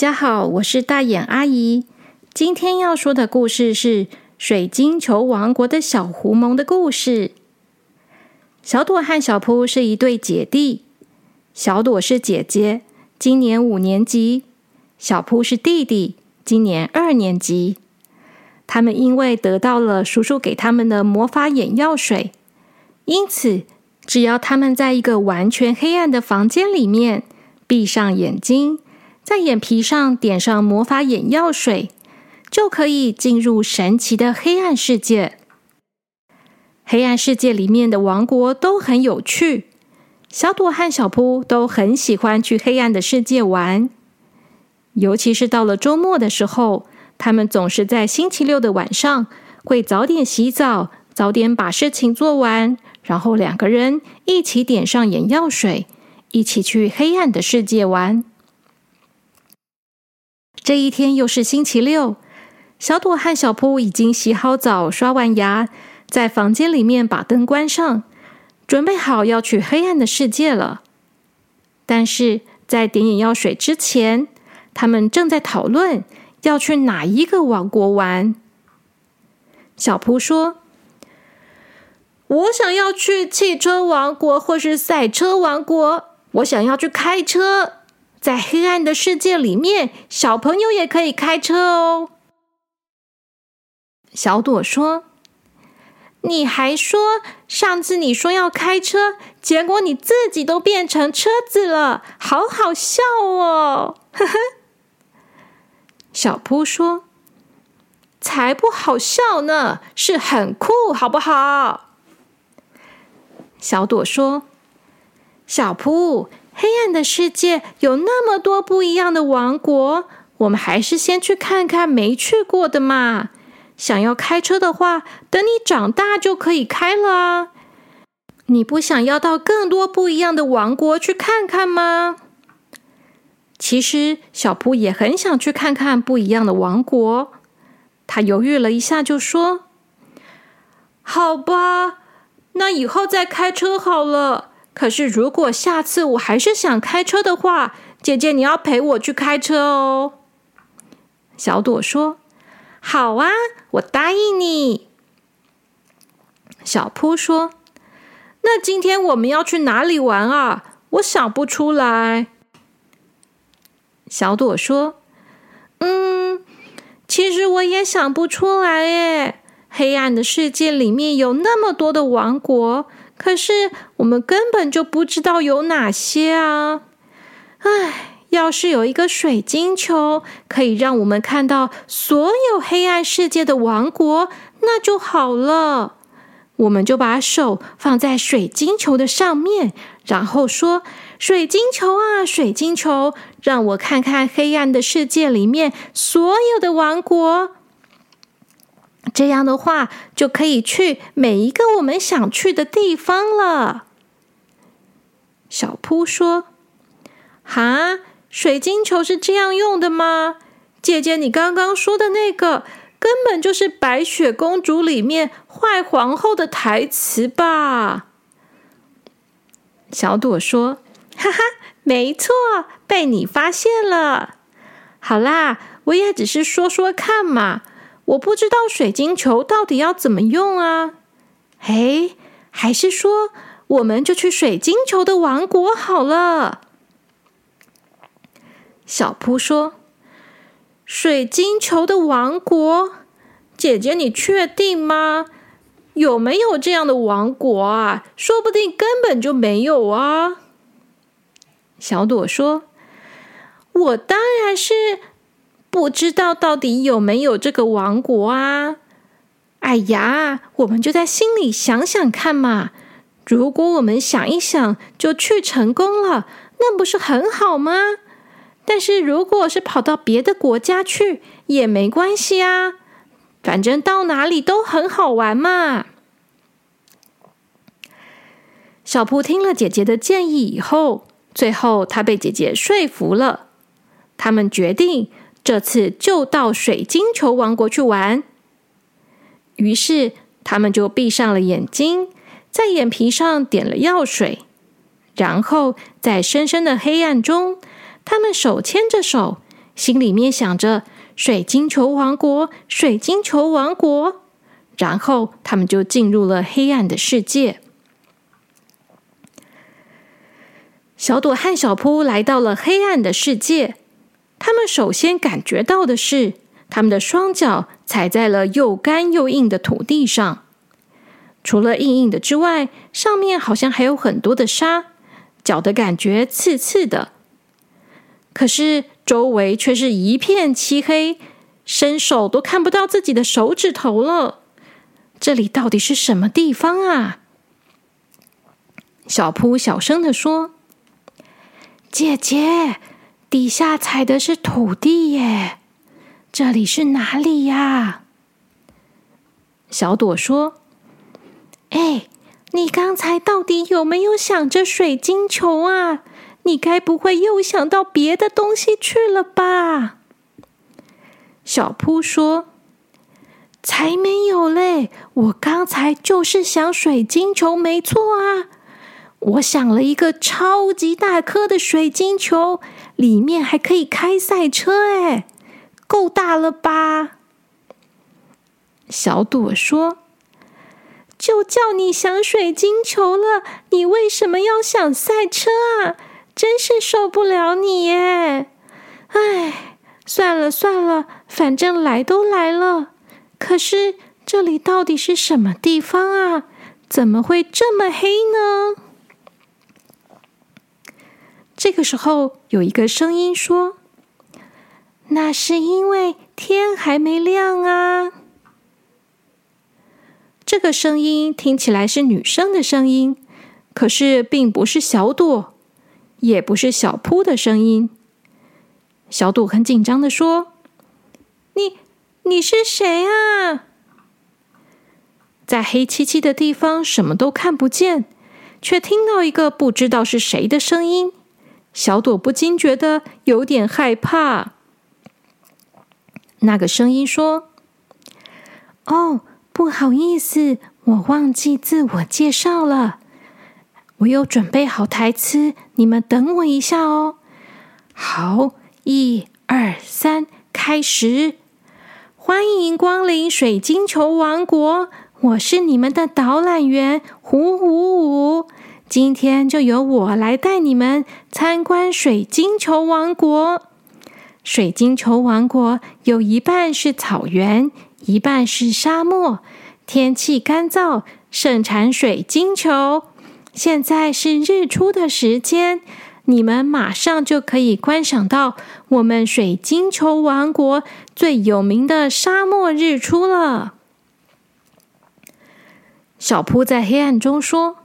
大家好，我是大眼阿姨。今天要说的故事是水晶球王国的小狐獴的故事。小朵和小扑是一对姐弟，小朵是姐姐，今年五年级；小扑是弟弟，今年二年级。他们因为得到了叔叔给他们的魔法眼药水，因此只要他们在一个完全黑暗的房间里面，闭上眼睛。在眼皮上点上魔法眼药水，就可以进入神奇的黑暗世界。黑暗世界里面的王国都很有趣，小朵和小扑都很喜欢去黑暗的世界玩。尤其是到了周末的时候，他们总是在星期六的晚上会早点洗澡，早点把事情做完，然后两个人一起点上眼药水，一起去黑暗的世界玩。这一天又是星期六，小朵和小扑已经洗好澡、刷完牙，在房间里面把灯关上，准备好要去黑暗的世界了。但是在点眼药水之前，他们正在讨论要去哪一个王国玩。小扑说：“我想要去汽车王国或是赛车王国，我想要去开车。”在黑暗的世界里面，小朋友也可以开车哦。小朵说：“你还说上次你说要开车，结果你自己都变成车子了，好好笑哦！”呵呵。小扑说：“才不好笑呢，是很酷，好不好？”小朵说：“小扑。”黑暗的世界有那么多不一样的王国，我们还是先去看看没去过的嘛。想要开车的话，等你长大就可以开了啊。你不想要到更多不一样的王国去看看吗？其实小扑也很想去看看不一样的王国。他犹豫了一下，就说：“好吧，那以后再开车好了。”可是，如果下次我还是想开车的话，姐姐你要陪我去开车哦。小朵说：“好啊，我答应你。”小扑说：“那今天我们要去哪里玩啊？我想不出来。”小朵说：“嗯，其实我也想不出来耶。黑暗的世界里面有那么多的王国。”可是我们根本就不知道有哪些啊！唉，要是有一个水晶球可以让我们看到所有黑暗世界的王国，那就好了。我们就把手放在水晶球的上面，然后说：“水晶球啊，水晶球，让我看看黑暗的世界里面所有的王国。”这样的话，就可以去每一个我们想去的地方了。小扑说：“哈，水晶球是这样用的吗？姐姐，你刚刚说的那个根本就是《白雪公主》里面坏皇后的台词吧？”小朵说：“哈哈，没错，被你发现了。好啦，我也只是说说看嘛。”我不知道水晶球到底要怎么用啊？哎，还是说我们就去水晶球的王国好了？小扑说：“水晶球的王国，姐姐你确定吗？有没有这样的王国啊？说不定根本就没有啊。”小朵说：“我当然是。”不知道到底有没有这个王国啊？哎呀，我们就在心里想想看嘛。如果我们想一想就去成功了，那不是很好吗？但是如果是跑到别的国家去也没关系啊，反正到哪里都很好玩嘛。小扑听了姐姐的建议以后，最后他被姐姐说服了。他们决定。这次就到水晶球王国去玩。于是他们就闭上了眼睛，在眼皮上点了药水，然后在深深的黑暗中，他们手牵着手，心里面想着“水晶球王国，水晶球王国”，然后他们就进入了黑暗的世界。小朵和小扑来到了黑暗的世界，他们首先感觉到的是，他们的双脚踩在了又干又硬的土地上。除了硬硬的之外，上面好像还有很多的沙，脚的感觉刺刺的。可是周围却是一片漆黑，伸手都看不到自己的手指头了。这里到底是什么地方啊？小扑小声的说：“姐姐，底下踩的是土地耶，这里是哪里呀？”小朵说。哎，你刚才到底有没有想着水晶球啊？你该不会又想到别的东西去了吧？小扑说：“才没有嘞！我刚才就是想水晶球，没错啊。我想了一个超级大颗的水晶球，里面还可以开赛车，哎，够大了吧？”小朵说。就叫你想水晶球了，你为什么要想赛车啊？真是受不了你耶！哎，算了算了，反正来都来了。可是这里到底是什么地方啊？怎么会这么黑呢？这个时候，有一个声音说：“那是因为天还没亮啊。”这个声音听起来是女生的声音，可是并不是小朵，也不是小扑的声音。小朵很紧张的说：“你你是谁啊？”在黑漆漆的地方，什么都看不见，却听到一个不知道是谁的声音。小朵不禁觉得有点害怕。那个声音说：“哦。”不好意思，我忘记自我介绍了。我有准备好台词，你们等我一下哦。好，一二三，开始！欢迎光临水晶球王国，我是你们的导览员胡五五。今天就由我来带你们参观水晶球王国。水晶球王国有一半是草原。一半是沙漠，天气干燥，盛产水晶球。现在是日出的时间，你们马上就可以观赏到我们水晶球王国最有名的沙漠日出了。小扑在黑暗中说：“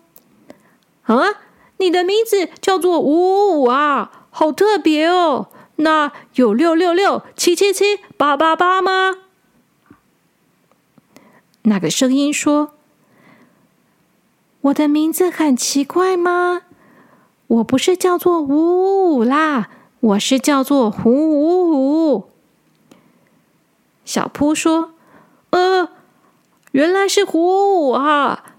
啊，你的名字叫做五五五啊，好特别哦！那有六六六、七七七、八八八吗？”那个声音说：“我的名字很奇怪吗？我不是叫做五五五啦，我是叫做胡五五。”小扑说：“呃，原来是胡五五啊！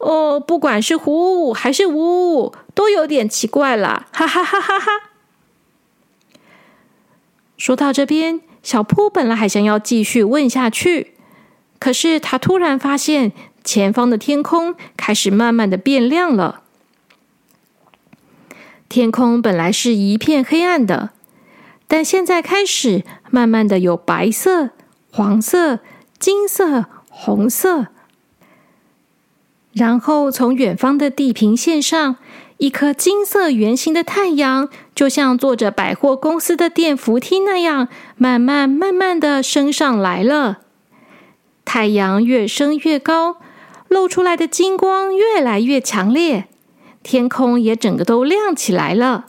哦，不管是胡还是五五五，都有点奇怪啦！哈哈哈哈哈！”说到这边，小扑本来还想要继续问下去。可是他突然发现，前方的天空开始慢慢的变亮了。天空本来是一片黑暗的，但现在开始慢慢的有白色、黄色、金色、红色。然后从远方的地平线上，一颗金色圆形的太阳，就像坐着百货公司的电扶梯那样，慢慢慢慢的升上来了。太阳越升越高，露出来的金光越来越强烈，天空也整个都亮起来了。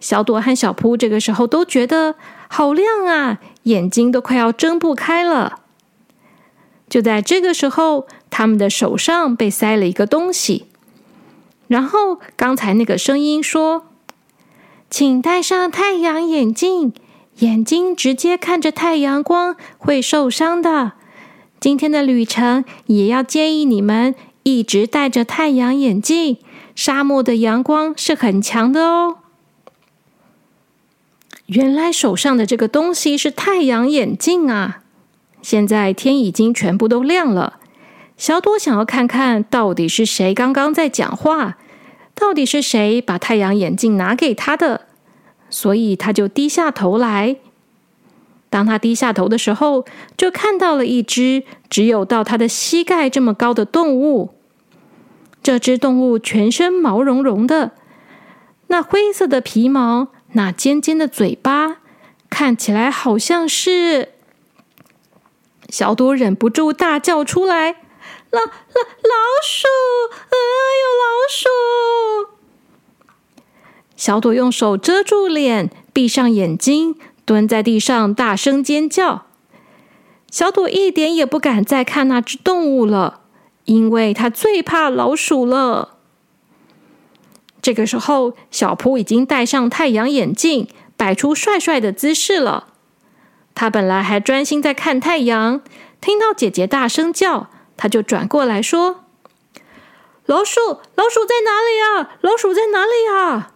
小朵和小扑这个时候都觉得好亮啊，眼睛都快要睁不开了。就在这个时候，他们的手上被塞了一个东西，然后刚才那个声音说：“请戴上太阳眼镜，眼睛直接看着太阳光会受伤的。”今天的旅程也要建议你们一直戴着太阳眼镜，沙漠的阳光是很强的哦。原来手上的这个东西是太阳眼镜啊！现在天已经全部都亮了，小朵想要看看到底是谁刚刚在讲话，到底是谁把太阳眼镜拿给他的，所以他就低下头来。当他低下头的时候，就看到了一只只有到他的膝盖这么高的动物。这只动物全身毛茸茸的，那灰色的皮毛。那尖尖的嘴巴看起来好像是小朵，忍不住大叫出来：“老老老鼠！啊，有老鼠！”小朵用手遮住脸，闭上眼睛，蹲在地上大声尖叫。小朵一点也不敢再看那只动物了，因为他最怕老鼠了。这个时候，小扑已经戴上太阳眼镜，摆出帅帅的姿势了。他本来还专心在看太阳，听到姐姐大声叫，他就转过来说：“老鼠，老鼠在哪里啊？老鼠在哪里啊？”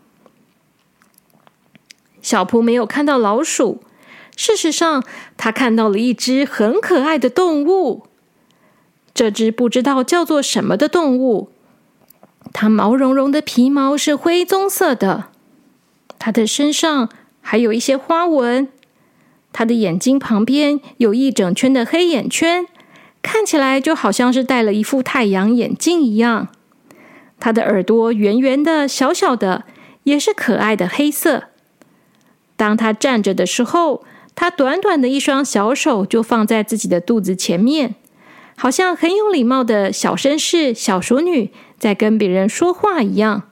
小蒲没有看到老鼠，事实上，他看到了一只很可爱的动物。这只不知道叫做什么的动物。它毛茸茸的皮毛是灰棕色的，它的身上还有一些花纹，它的眼睛旁边有一整圈的黑眼圈，看起来就好像是戴了一副太阳眼镜一样。它的耳朵圆圆的、小小的，也是可爱的黑色。当它站着的时候，它短短的一双小手就放在自己的肚子前面，好像很有礼貌的小绅士、小淑女。在跟别人说话一样，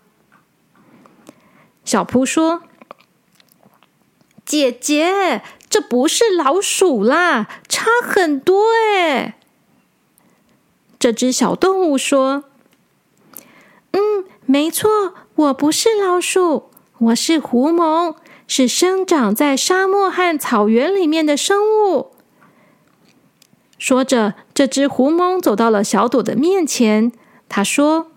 小扑说：“姐姐，这不是老鼠啦，差很多哎。”这只小动物说：“嗯，没错，我不是老鼠，我是狐獴，是生长在沙漠和草原里面的生物。”说着，这只狐獴走到了小朵的面前，他说。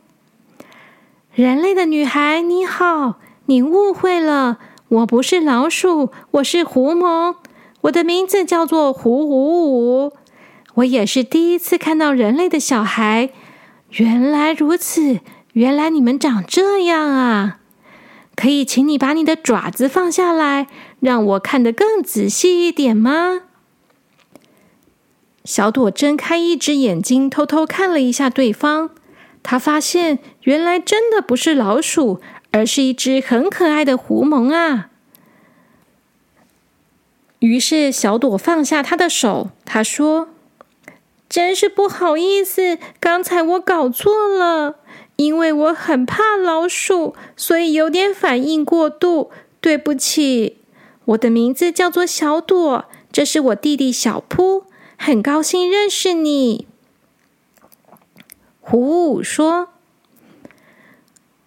人类的女孩，你好，你误会了，我不是老鼠，我是狐獴，我的名字叫做胡五五，我也是第一次看到人类的小孩。原来如此，原来你们长这样啊！可以请你把你的爪子放下来，让我看得更仔细一点吗？小朵睁开一只眼睛，偷偷看了一下对方。他发现，原来真的不是老鼠，而是一只很可爱的狐獴啊！于是，小朵放下他的手，他说：“真是不好意思，刚才我搞错了，因为我很怕老鼠，所以有点反应过度。对不起，我的名字叫做小朵，这是我弟弟小扑，很高兴认识你。”虎五说：“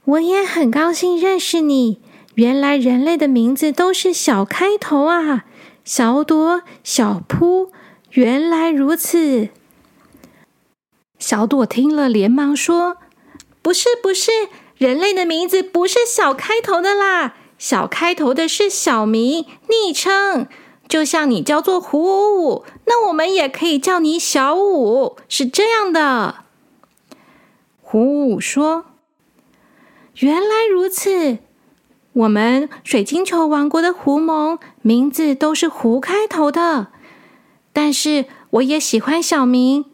我也很高兴认识你。原来人类的名字都是小开头啊，小朵、小扑。原来如此。”小朵听了，连忙说：“不是，不是，人类的名字不是小开头的啦。小开头的是小名、昵称。就像你叫做胡五五，那我们也可以叫你小五，是这样的。”胡五五说：“原来如此，我们水晶球王国的狐獴名字都是‘狐’开头的。但是我也喜欢小明，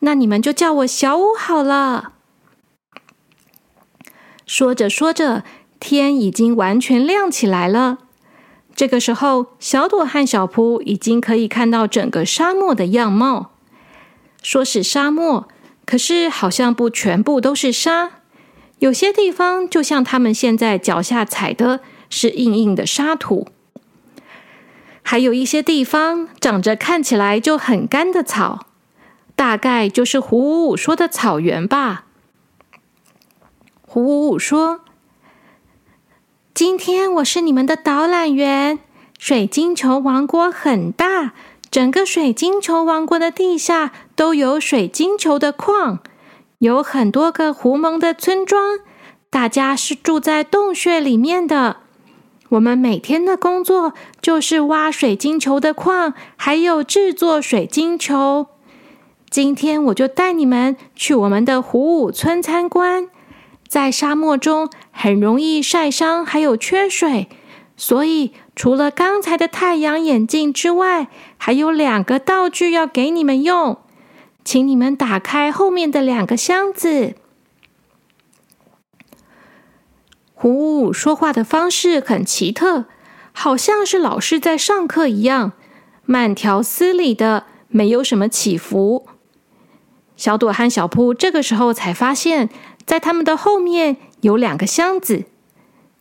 那你们就叫我小五好了。”说着说着，天已经完全亮起来了。这个时候，小朵和小扑已经可以看到整个沙漠的样貌。说是沙漠。可是，好像不全部都是沙，有些地方就像他们现在脚下踩的是硬硬的沙土，还有一些地方长着看起来就很干的草，大概就是胡五五说的草原吧。胡五五说：“今天我是你们的导览员，水晶球王国很大。”整个水晶球王国的地下都有水晶球的矿，有很多个狐獴的村庄，大家是住在洞穴里面的。我们每天的工作就是挖水晶球的矿，还有制作水晶球。今天我就带你们去我们的虎舞村参观。在沙漠中很容易晒伤，还有缺水，所以除了刚才的太阳眼镜之外，还有两个道具要给你们用。请你们打开后面的两个箱子。虎舞说话的方式很奇特，好像是老师在上课一样，慢条斯理的，没有什么起伏。小朵和小扑这个时候才发现，在他们的后面有两个箱子，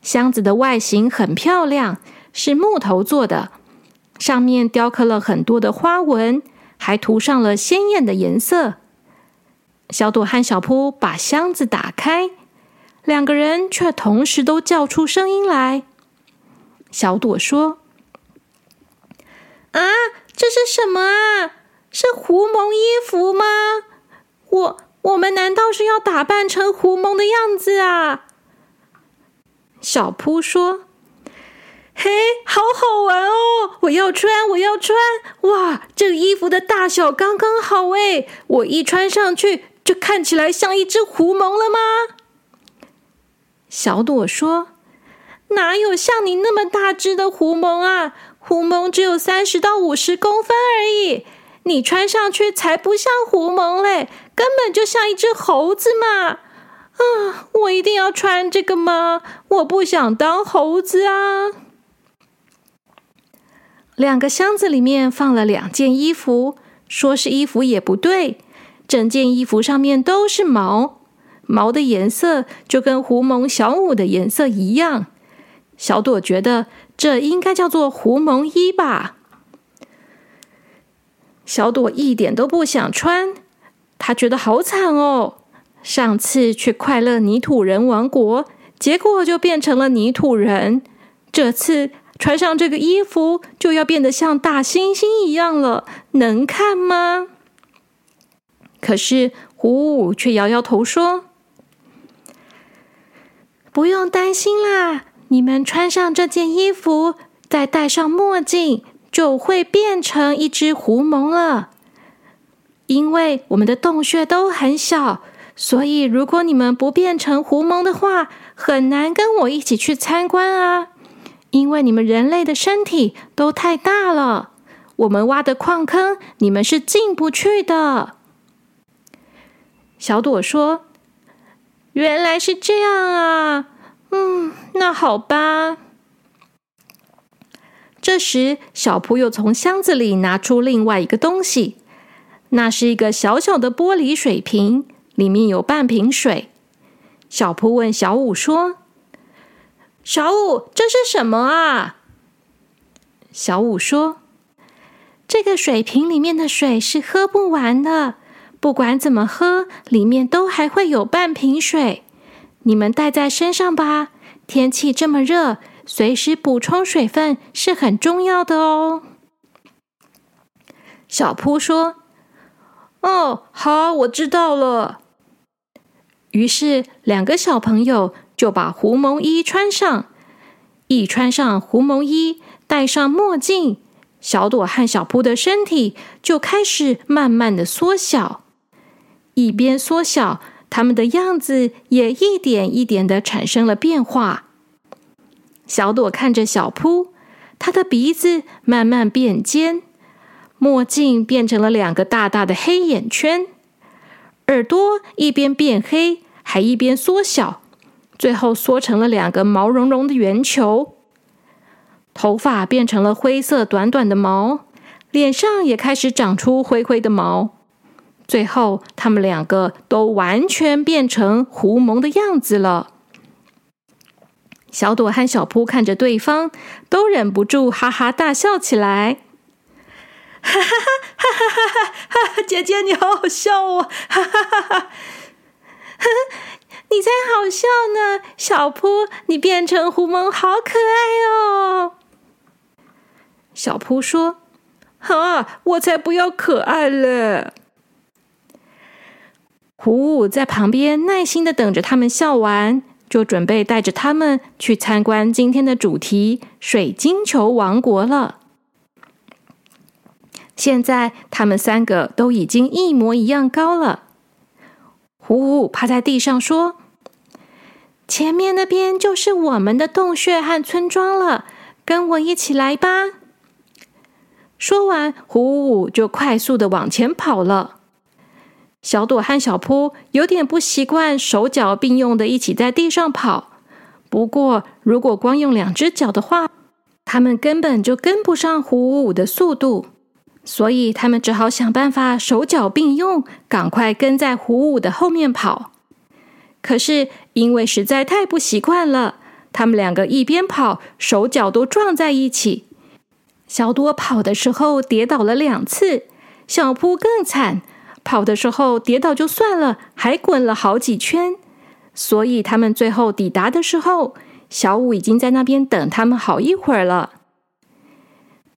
箱子的外形很漂亮，是木头做的，上面雕刻了很多的花纹。还涂上了鲜艳的颜色。小朵和小扑把箱子打开，两个人却同时都叫出声音来。小朵说：“啊，这是什么啊？是狐獴衣服吗？我我们难道是要打扮成狐獴的样子啊？”小扑说。嘿，好好玩哦！我要穿，我要穿！哇，这个衣服的大小刚刚好哎！我一穿上去，就看起来像一只狐獴了吗？小朵说：“哪有像你那么大只的狐獴啊？狐獴只有三十到五十公分而已，你穿上去才不像狐獴嘞，根本就像一只猴子嘛！啊，我一定要穿这个吗？我不想当猴子啊！”两个箱子里面放了两件衣服，说是衣服也不对，整件衣服上面都是毛，毛的颜色就跟狐獴小舞的颜色一样。小朵觉得这应该叫做狐獴衣吧。小朵一点都不想穿，他觉得好惨哦。上次去快乐泥土人王国，结果就变成了泥土人，这次。穿上这个衣服，就要变得像大猩猩一样了，能看吗？可是虎舞却摇摇头说：“不用担心啦，你们穿上这件衣服，再戴上墨镜，就会变成一只狐獴了。因为我们的洞穴都很小，所以如果你们不变成狐獴的话，很难跟我一起去参观啊。”因为你们人类的身体都太大了，我们挖的矿坑你们是进不去的。小朵说：“原来是这样啊，嗯，那好吧。”这时，小扑又从箱子里拿出另外一个东西，那是一个小小的玻璃水瓶，里面有半瓶水。小扑问小五说。小五，这是什么啊？小五说：“这个水瓶里面的水是喝不完的，不管怎么喝，里面都还会有半瓶水。你们带在身上吧。天气这么热，随时补充水分是很重要的哦。”小扑说：“哦，好，我知道了。”于是两个小朋友。就把狐獴衣穿上，一穿上狐獴衣，戴上墨镜，小朵和小扑的身体就开始慢慢的缩小。一边缩小，他们的样子也一点一点的产生了变化。小朵看着小扑，他的鼻子慢慢变尖，墨镜变成了两个大大的黑眼圈，耳朵一边变黑，还一边缩小。最后缩成了两个毛茸茸的圆球，头发变成了灰色短短的毛，脸上也开始长出灰灰的毛。最后，他们两个都完全变成狐獴的样子了。小朵和小扑看着对方，都忍不住哈哈大笑起来。哈哈哈哈哈哈！哈哈，姐姐你好好笑哦！哈哈哈哈哈！你才好笑呢，小扑，你变成狐獴好可爱哦。小扑说：“哈，我才不要可爱嘞！”虎舞在旁边耐心的等着他们笑完，就准备带着他们去参观今天的主题——水晶球王国了。现在他们三个都已经一模一样高了。虎虎趴在地上说：“前面那边就是我们的洞穴和村庄了，跟我一起来吧。”说完，虎虎就快速的往前跑了。小朵和小扑有点不习惯手脚并用的一起在地上跑，不过如果光用两只脚的话，他们根本就跟不上虎虎的速度。所以他们只好想办法手脚并用，赶快跟在虎虎的后面跑。可是因为实在太不习惯了，他们两个一边跑，手脚都撞在一起。小多跑的时候跌倒了两次，小扑更惨，跑的时候跌倒就算了，还滚了好几圈。所以他们最后抵达的时候，小五已经在那边等他们好一会儿了。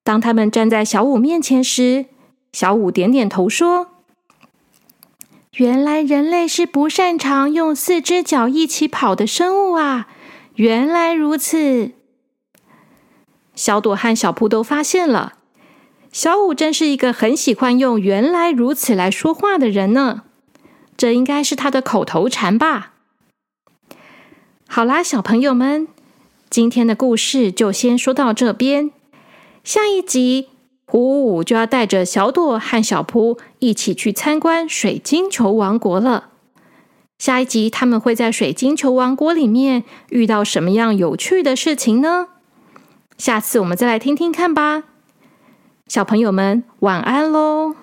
当他们站在小五面前时，小五点点头说：“原来人类是不擅长用四只脚一起跑的生物啊！原来如此。”小朵和小扑都发现了，小五真是一个很喜欢用“原来如此”来说话的人呢。这应该是他的口头禅吧。好啦，小朋友们，今天的故事就先说到这边。下一集，五五就要带着小朵和小扑一起去参观水晶球王国了。下一集他们会在水晶球王国里面遇到什么样有趣的事情呢？下次我们再来听听看吧。小朋友们，晚安喽！